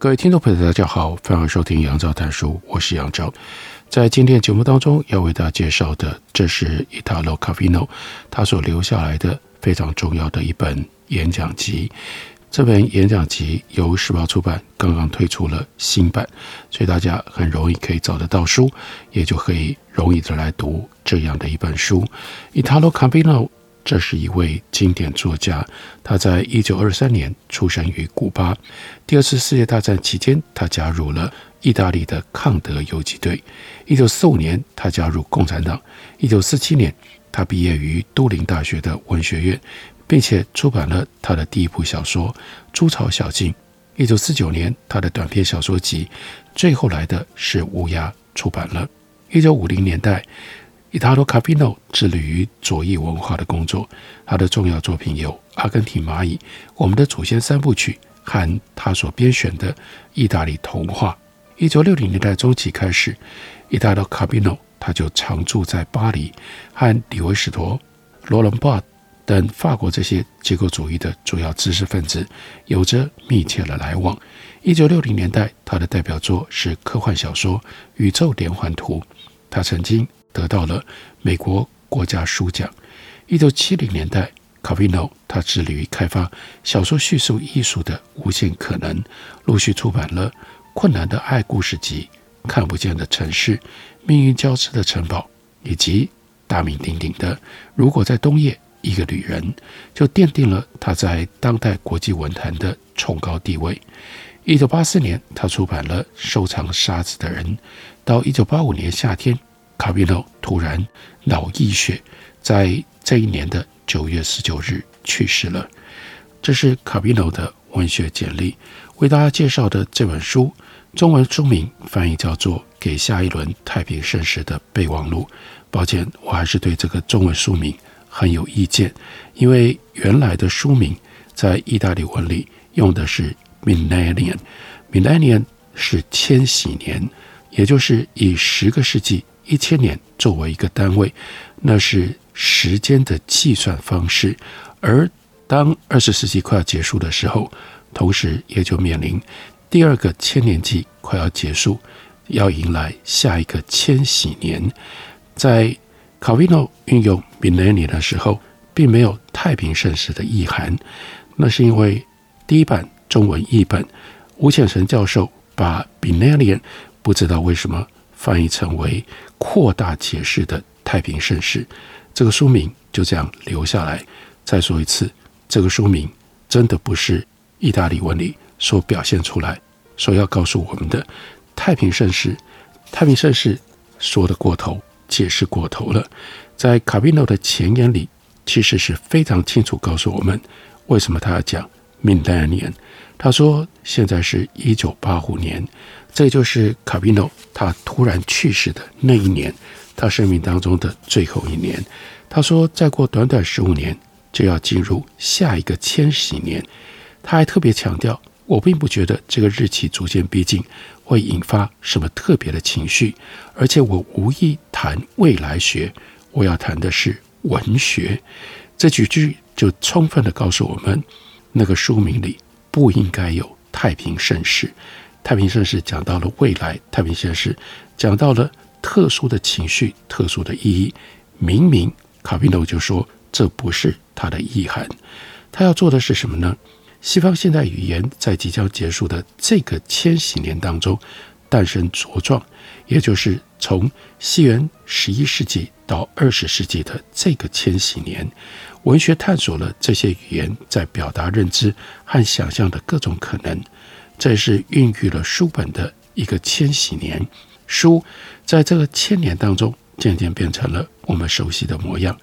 各位听众朋友，大家好，欢迎收听杨照谈书，我是杨照。在今天节目当中要为大家介绍的，这是 Italo Calvino 他所留下来的非常重要的一本演讲集。这本演讲集由时报出版，刚刚推出了新版，所以大家很容易可以找得到书，也就可以容易的来读这样的一本书。Italo Calvino 这是一位经典作家，他在一九二三年出生于古巴。第二次世界大战期间，他加入了意大利的抗德游击队。一九四五年，他加入共产党。一九四七年，他毕业于都灵大学的文学院，并且出版了他的第一部小说《猪草小径》。一九四九年，他的短篇小说集《最后来的是乌鸦》出版了。一九五零年代，Italo Calvino 致力于左翼文化的工作，他的重要作品有《阿根廷蚂蚁》、《我们的祖先三部曲》和他所编选的意大利童话。一九六零年代中期开始，Italo Calvino 他就常住在巴黎，和李维史陀、罗伦巴等法国这些结构主义的主要知识分子有着密切的来往。一九六零年代，他的代表作是科幻小说《宇宙连环图》，他曾经。得到了美国国家书奖。一九七零年代卡宾诺他致力于开发小说叙述艺术的无限可能，陆续出版了《困难的爱故事集》《看不见的城市》《命运交织的城堡》，以及大名鼎鼎的《如果在冬夜，一个旅人》，就奠定了他在当代国际文坛的崇高地位。一九八四年，他出版了《收藏沙子的人》，到一九八五年夏天。卡比诺突然脑溢血，在这一年的九月十九日去世了。这是卡比诺的文学简历。为大家介绍的这本书，中文书名翻译叫做《给下一轮太平盛世的备忘录》。抱歉，我还是对这个中文书名很有意见，因为原来的书名在意大利文里用的是 “millennium”，“millennium” 是千禧年，也就是以十个世纪。一千年作为一个单位，那是时间的计算方式。而当二十世纪快要结束的时候，同时也就面临第二个千年纪快要结束，要迎来下一个千禧年。在 Calvino 运用 m i l l e n n i 的时候，并没有太平盛世的意涵。那是因为第一版中文译本吴显成教授把 millennium 不知道为什么。翻译成为扩大解释的太平盛世，这个书名就这样留下来。再说一次，这个书名真的不是意大利文里所表现出来，所要告诉我们的太平盛世。太平盛世说得过头，解释过头了。在卡宾诺的前言里，其实是非常清楚告诉我们为什么他要讲 midian。他说现在是一九八五年。这就是卡比诺他突然去世的那一年，他生命当中的最后一年。他说，再过短短十五年就要进入下一个千禧年。他还特别强调，我并不觉得这个日期逐渐逼近会引发什么特别的情绪，而且我无意谈未来学，我要谈的是文学。这几句就充分地告诉我们，那个书名里不应该有太平盛世。太平盛世讲到了未来，太平盛世讲到了特殊的情绪、特殊的意义。明明卡宾诺就说这不是他的意涵，他要做的是什么呢？西方现代语言在即将结束的这个千禧年当中诞生茁壮，也就是从西元十一世纪到二十世纪的这个千禧年，文学探索了这些语言在表达认知和想象的各种可能。这是孕育了书本的一个千禧年，书在这个千年当中渐渐变成了我们熟悉的模样。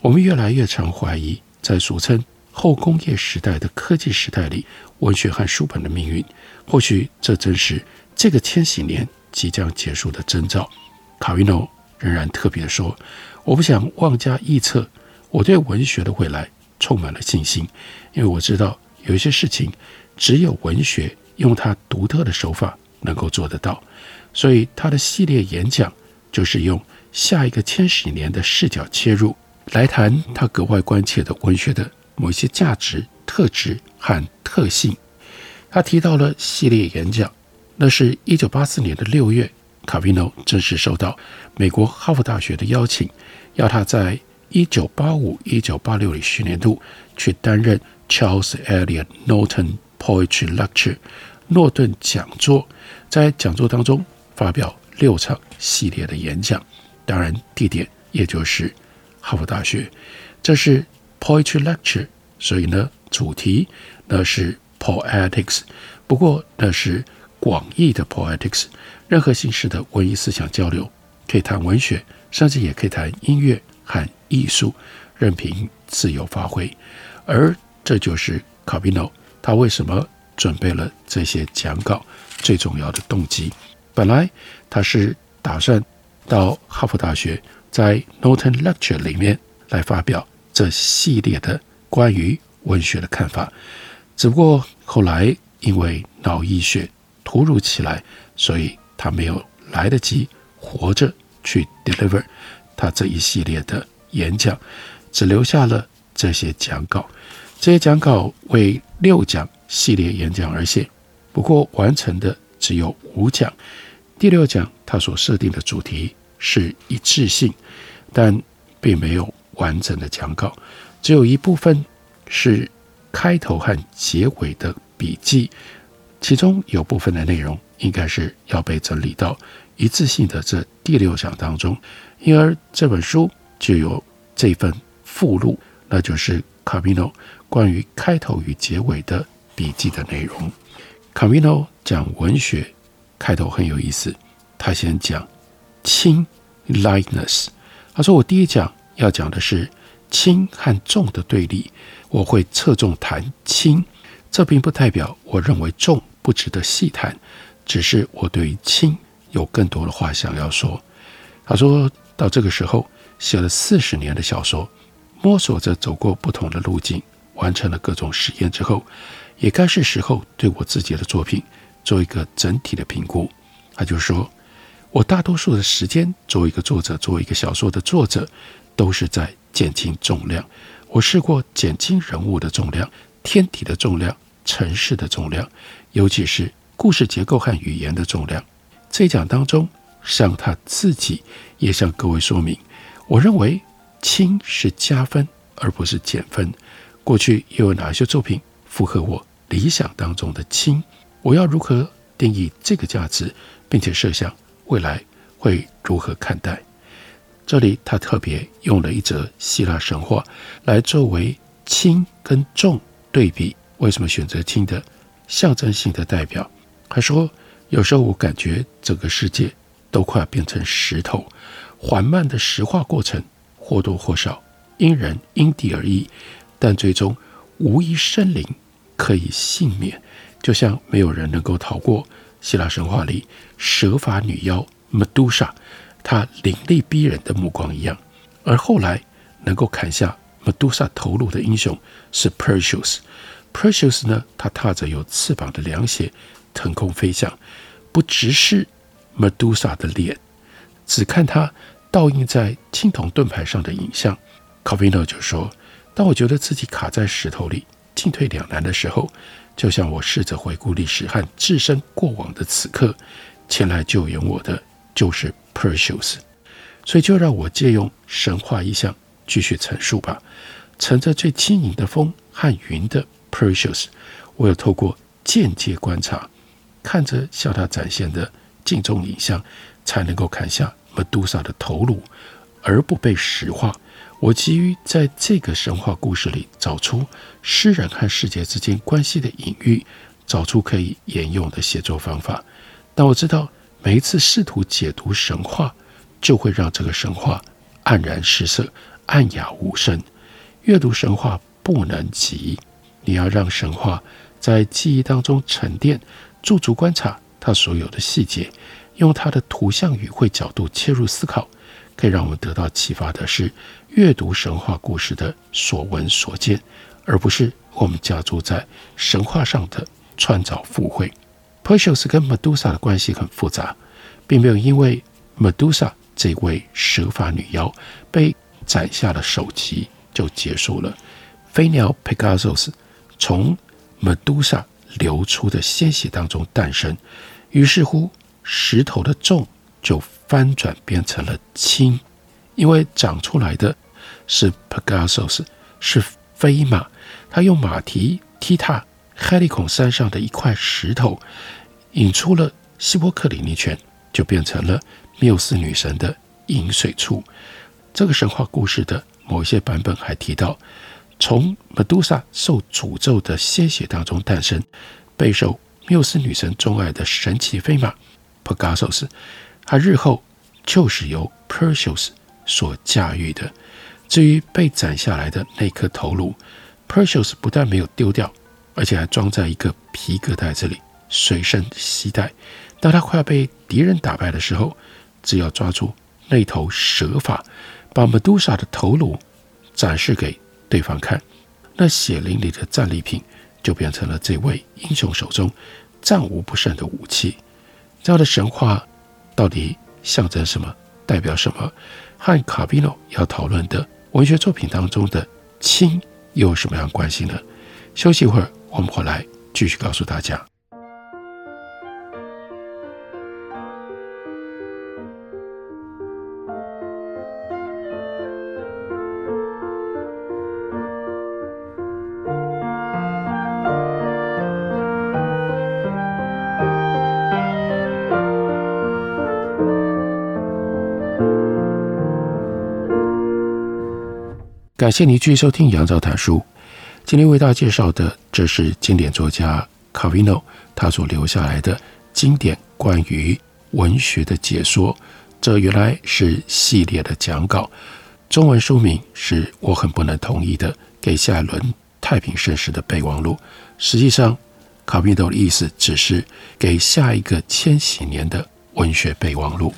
我们越来越常怀疑，在俗称后工业时代的科技时代里，文学和书本的命运。或许这正是这个千禧年即将结束的征兆。卡维诺仍然特别说：“我不想妄加臆测，我对文学的未来充满了信心，因为我知道有一些事情只有文学用他独特的手法能够做得到。所以他的系列演讲就是用下一个千禧年的视角切入，来谈他格外关切的文学的某一些价值、特质和特性。他提到了系列演讲，那是一九八四年的六月，卡维诺正式收到美国哈佛大学的邀请，要他在一九八五、一九八六学年度去担任 Charles Eliot Norton Poetry Lecture 诺顿讲座，在讲座当中发表六场系列的演讲，当然地点也就是哈佛大学。这是 Poetry Lecture，所以呢，主题那是 Poetics，不过那是广义的 Poetics，任何形式的文艺思想交流，可以谈文学，甚至也可以谈音乐和艺术，任凭自由发挥。而这就是卡维诺他为什么准备了这些讲稿最重要的动机。本来他是打算到哈佛大学，在 Norton Lecture 里面来发表这系列的关于文学的看法，只不过后来因为脑溢血突如其来，所以他没有来得及活着去 deliver 他这一系列的演讲，只留下了这些讲稿。这些讲稿为六讲系列演讲而写，不过完成的只有五讲。第六讲，他所设定的主题是一致性，但并没有完整的讲稿，只有一部分是开头和结尾的笔记，其中有部分的内容应该是要被整理到一致性的这第六讲当中，因而这本书就有这份附录，那就是卡维诺关于开头与结尾的笔记的内容。卡米诺讲文学。开头很有意思，他先讲轻 lightness。他说：“我第一讲要讲的是轻和重的对立，我会侧重谈轻。这并不代表我认为重不值得细谈，只是我对于轻有更多的话想要说。”他说到这个时候，写了四十年的小说，摸索着走过不同的路径，完成了各种实验之后，也该是时候对我自己的作品。做一个整体的评估，他就说：“我大多数的时间作为一个作者，作为一个小说的作者，都是在减轻重量。我试过减轻人物的重量、天体的重量、城市的重量，尤其是故事结构和语言的重量。这一讲当中，向他自己也向各位说明，我认为轻是加分而不是减分。过去又有哪些作品符合我理想当中的轻？”我要如何定义这个价值，并且设想未来会如何看待？这里他特别用了一则希腊神话来作为轻跟重对比。为什么选择轻的象征性的代表？他说：“有时候我感觉整个世界都快要变成石头，缓慢的石化过程或多或少因人因地而异，但最终无一生灵可以幸免。”就像没有人能够逃过希腊神话里蛇发女妖 Medusa，她凌厉逼人的目光一样。而后来能够砍下 Medusa 头颅的英雄是 Perseus。Perseus 呢，他踏着有翅膀的凉鞋腾空飞翔，不直视 Medusa 的脸，只看他倒映在青铜盾牌上的影像。卡维诺就说：“当我觉得自己卡在石头里，进退两难的时候。”就像我试着回顾历史和置身过往的此刻，前来救援我的就是 Perseus，所以就让我借用神话意象继续陈述吧。乘着最轻盈的风和云的 Perseus，我有透过间接观察，看着向他展现的镜中影像，才能够砍下 Medusa 的头颅，而不被石化。我急于在这个神话故事里找出诗人和世界之间关系的隐喻，找出可以沿用的写作方法。但我知道，每一次试图解读神话，就会让这个神话黯然失色、暗哑无声。阅读神话不能急。你要让神话在记忆当中沉淀，驻足观察它所有的细节，用它的图像语汇角度切入思考，可以让我们得到启发的是阅读神话故事的所闻所见，而不是我们加诸在神话上的创造附会。Perseus 跟 Medusa 的关系很复杂，并没有因为 Medusa 这位蛇发女妖被斩下了首级就结束了。飞鸟 Pegasus 从 Medusa 流出的鲜血当中诞生，于是乎石头的重就翻转变成了青，因为长出来的是 Pegasus，是飞马，他用马蹄踢踏哈利孔山上的一块石头，引出了希波克里尼泉，就变成了缪斯女神的饮水处。这个神话故事的某些版本还提到。从 Medusa 受诅咒的鲜血当中诞生，备受缪斯女神钟爱的神奇飞马 Pegasus，它日后就是由 Perseus 所驾驭的。至于被斩下来的那颗头颅，Perseus 不但没有丢掉，而且还装在一个皮革袋子里，随身携带。当他快要被敌人打败的时候，只要抓住那头蛇发，把 Medusa 的头颅展示给对方看，那血淋淋的战利品就变成了这位英雄手中战无不胜的武器。这样的神话到底象征什么？代表什么？和卡比诺要讨论的文学作品当中的亲又有什么样关系呢？休息一会儿，我们回来继续告诉大家。感谢您继续收听杨照谈书。今天为大家介绍的，这是经典作家卡维诺他所留下来的经典关于文学的解说。这原来是系列的讲稿，中文书名是我很不能同意的给下一轮太平盛世的备忘录。实际上，卡维诺的意思只是给下一个千禧年的文学备忘录。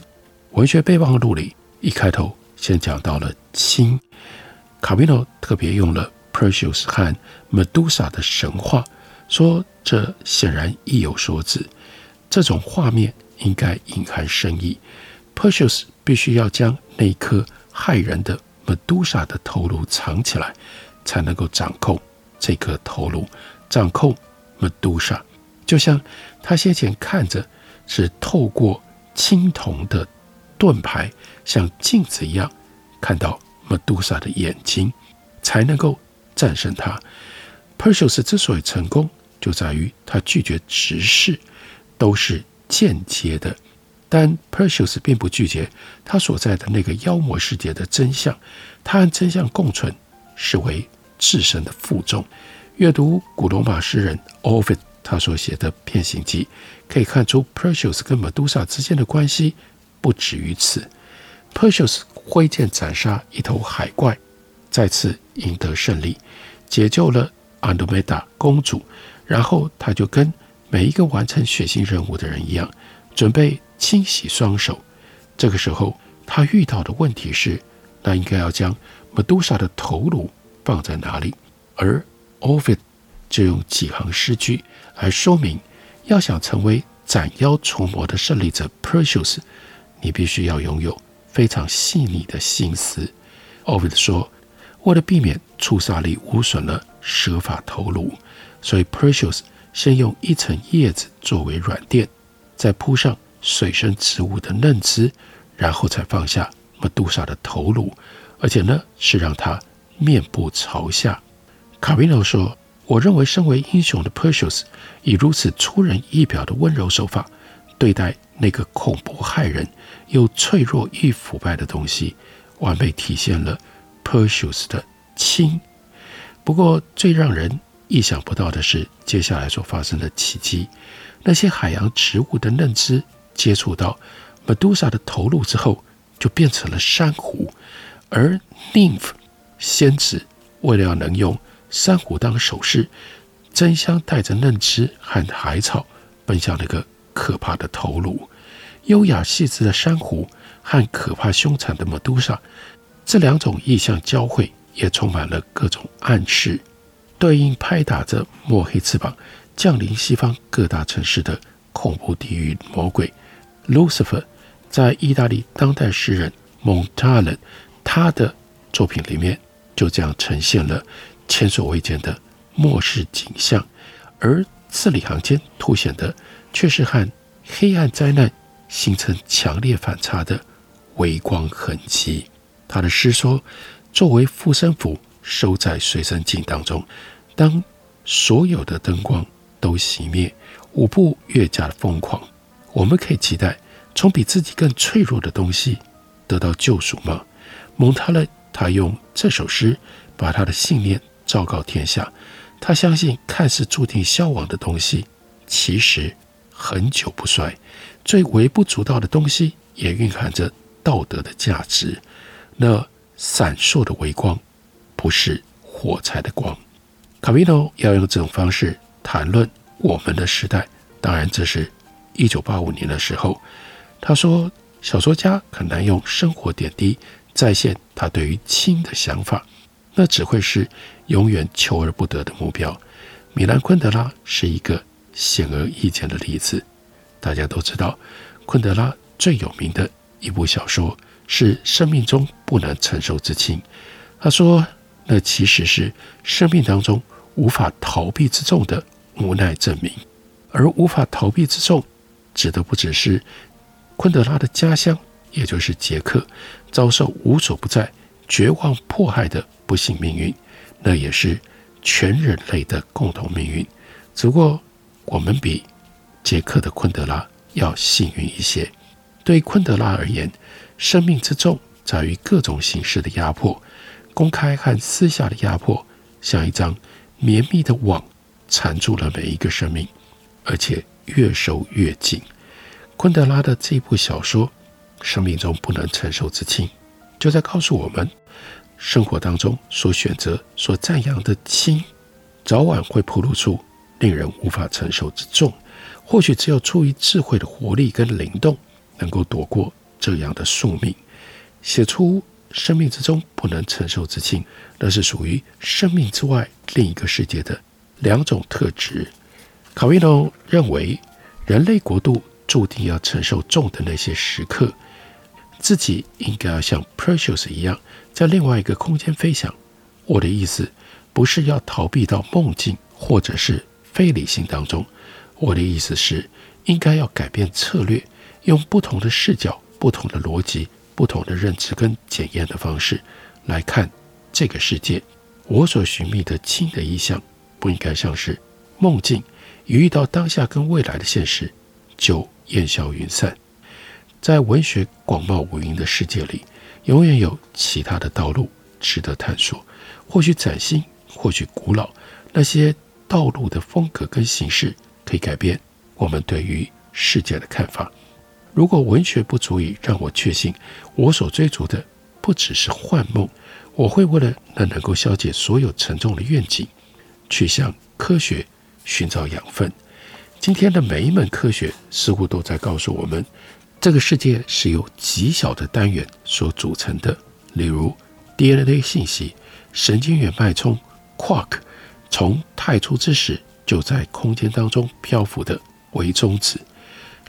文学备忘录里一开头先讲到了氢。卡比诺特别用了 Perseus 和 Medusa 的神话，说这显然意有所指。这种画面应该隐含深意。Perseus 必须要将那颗害人的 Medusa 的头颅藏起来，才能够掌控这颗头颅，掌控 Medusa。就像他先前看着是透过青铜的盾牌，像镜子一样看到。Medusa 的眼睛才能够战胜他。Perseus 之所以成功，就在于他拒绝直视，都是间接的。但 Perseus 并不拒绝他所在的那个妖魔世界的真相，他和真相共存，视为至深的负重。阅读古罗马诗人 Ovid 他所写的《变形记》，可以看出 Perseus 跟 Medusa 之间的关系不止于此。Perseus 挥剑斩杀一头海怪，再次赢得胜利，解救了安德梅达公主。然后他就跟每一个完成血腥任务的人一样，准备清洗双手。这个时候，他遇到的问题是：那应该要将 Medusa 的头颅放在哪里？而 Ovid 就用几行诗句来说明：要想成为斩妖除魔的胜利者，Perseus，你必须要拥有。非常细腻的心思，Ovid 说：“为了避免触杀力污损了蛇发头颅，所以 Perseus 先用一层叶子作为软垫，再铺上水生植物的嫩枝，然后才放下 Medusa 的头颅，而且呢是让他面部朝下。”卡维诺说：“我认为身为英雄的 Perseus 以如此出人意表的温柔手法对待那个恐怖骇人。”又脆弱易腐败的东西，完美体现了 Perseus 的氢。不过，最让人意想不到的是，接下来所发生的奇迹：那些海洋植物的嫩枝接触到 Medusa 的头颅之后，就变成了珊瑚。而 Nymph 仙子为了要能用珊瑚当首饰，争相带着嫩枝和海草奔向那个可怕的头颅。优雅细致的珊瑚和可怕凶残的美杜莎，这两种意象交汇，也充满了各种暗示，对应拍打着墨黑翅膀降临西方各大城市的恐怖地狱魔鬼 Lucifer。在意大利当代诗人蒙塔勒他的作品里面，就这样呈现了前所未见的末世景象，而字里行间凸显的却是和黑暗灾难形成强烈反差的微光痕迹。他的诗说：“作为护身符，收在随身镜当中，当所有的灯光都熄灭，舞步越加的疯狂，我们可以期待。”从比自己更脆弱的东西得到救赎吗？蒙塔勒他用这首诗把他的信念昭告天下。他相信看似注定消亡的东西，其实恒久不衰。最微不足道的东西也蕴含着道德的价值。那闪烁的微光，不是火柴的光。卡米诺要用这种方式谈论我们的时代。当然，这是一九八五年的时候。他说：“小说家很难用生活点滴再现他对于亲的想法，那只会是永远求而不得的目标。”米兰昆德拉是一个显而易见的例子。大家都知道，昆德拉最有名的一部小说是《生命中不能承受之轻》。他说：“那其实是生命当中无法逃避之重的无奈证明，而无法逃避之重，指的不只是……”昆德拉的家乡，也就是捷克，遭受无所不在、绝望迫害的不幸命运，那也是全人类的共同命运。只不过，我们比捷克的昆德拉要幸运一些。对昆德拉而言，生命之重在于各种形式的压迫，公开和私下的压迫，像一张绵密的网，缠住了每一个生命，而且越收越紧。昆德拉的这部小说《生命中不能承受之轻》，就在告诉我们：生活当中所选择、所赞扬的轻，早晚会暴露出令人无法承受之重。或许只有出于智慧的活力跟灵动，能够躲过这样的宿命，写出生命之中不能承受之轻，那是属于生命之外另一个世界的两种特质。卡维诺认为，人类国度。注定要承受重的那些时刻，自己应该要像 Perseus 一样，在另外一个空间飞翔。我的意思不是要逃避到梦境或者是非理性当中，我的意思是应该要改变策略，用不同的视角、不同的逻辑、不同的认知跟检验的方式来看这个世界。我所寻觅的轻的意象，不应该像是梦境，一遇到当下跟未来的现实就。烟消云散，在文学广袤无垠的世界里，永远有其他的道路值得探索。或许崭新，或许古老，那些道路的风格跟形式可以改变我们对于世界的看法。如果文学不足以让我确信我所追逐的不只是幻梦，我会为了那能够消解所有沉重的愿景，去向科学寻找养分。今天的每一门科学似乎都在告诉我们，这个世界是由极小的单元所组成的，例如 DNA 信息、神经元脉冲、Quark，从太初之时就在空间当中漂浮的微中子。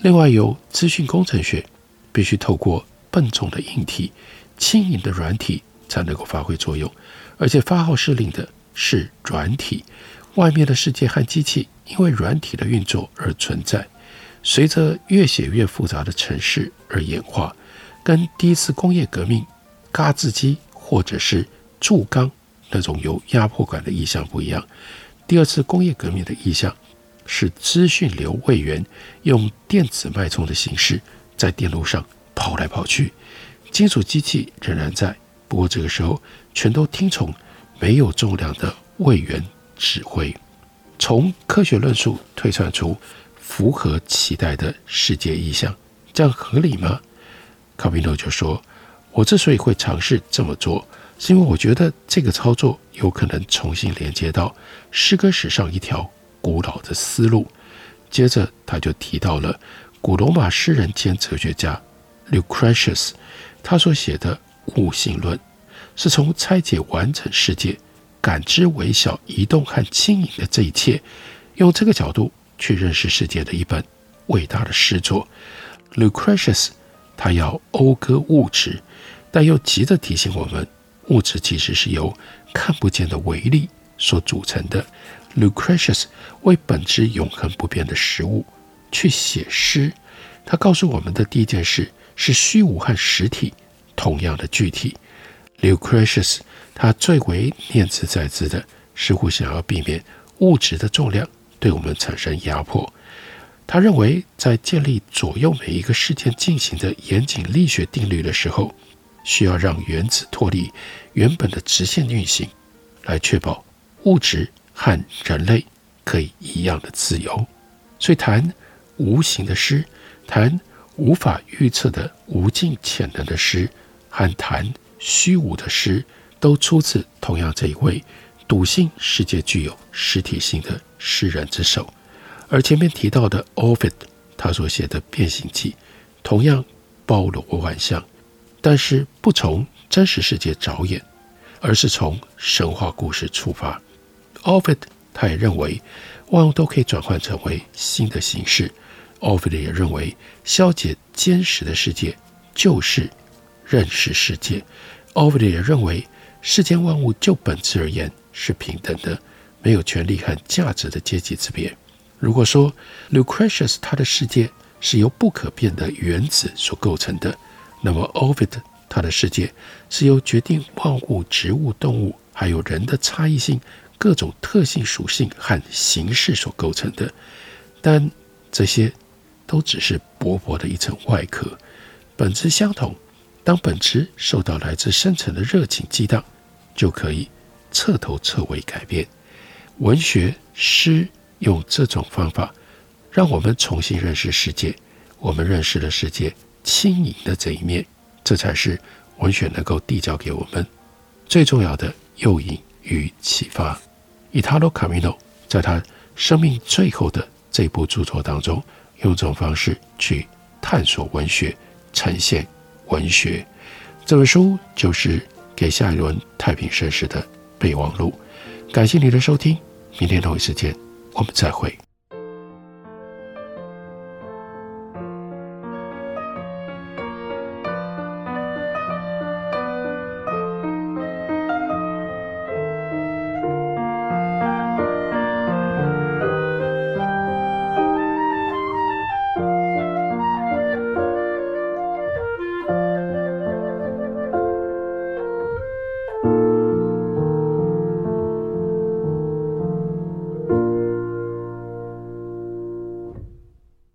另外，由资讯工程学必须透过笨重的硬体、轻盈的软体才能够发挥作用，而且发号施令的是软体。外面的世界和机器因为软体的运作而存在，随着越写越复杂的城市而演化，跟第一次工业革命嘎吱机或者是铸钢那种有压迫感的意象不一样。第二次工业革命的意象是资讯流位元用电子脉冲的形式在电路上跑来跑去，金属机器仍然在，不过这个时候全都听从没有重量的位元。指挥，从科学论述推算出符合期待的世界意象，这样合理吗？卡维诺就说：“我之所以会尝试这么做，是因为我觉得这个操作有可能重新连接到诗歌史上一条古老的思路。接着，他就提到了古罗马诗人兼哲学家 Lucretius，他所写的物性论，是从拆解完整世界、感知微小、移动和轻盈的这一切，用这个角度去认识世界的一本伟大的诗作。Lucretius 他要讴歌物质，但又急着提醒我们，物质其实是由看不见的微粒所组成的。Lucretius 为本质永恒不变的事物去写诗，他告诉我们的第一件事是虚无和实体同样的具体。Lucretius 他最为念兹在兹的，似乎想要避免物质的重量对我们产生压迫。他认为，在建立左右每一个事件进行的严谨力学定律的时候，需要让原子脱离原本的直线运行，来确保物质和人类可以一样的自由。所以，谈无形的诗，谈无法预测的无尽潜能的诗，和谈虚无的诗，都出自同样这一位笃信世界具有实体性的诗人之手。而前面提到的 Ovid，他所写的《变形记》，同样包罗万象，但是不从真实世界着眼，而是从神话故事出发。Ovid 他也认为万物都可以转换成为新的形式。Ovid 也认为消解坚实的世界就是认识世界。Ovid 也认为世间万物就本质而言是平等的，没有权利和价值的阶级之别。如果说 Lucretius 他的世界是由不可变的原子所构成的，那么 Ovid 他的世界是由决定万物、植物、动物还有人的差异性、各种特性、属性和形式所构成的。但这些都只是薄薄的一层外壳，本质相同。当本质受到来自深层的热情激荡，就可以彻头彻尾改变。文学诗。用这种方法，让我们重新认识世界。我们认识了世界轻盈的这一面，这才是文学能够递交给我们最重要的诱引与启发。Italo Calvino 在他生命最后的这部著作当中，用这种方式去探索文学，呈现文学。这本书就是《给下一轮太平盛世的备忘录》。感谢你的收听，明天同一时间。我们再会。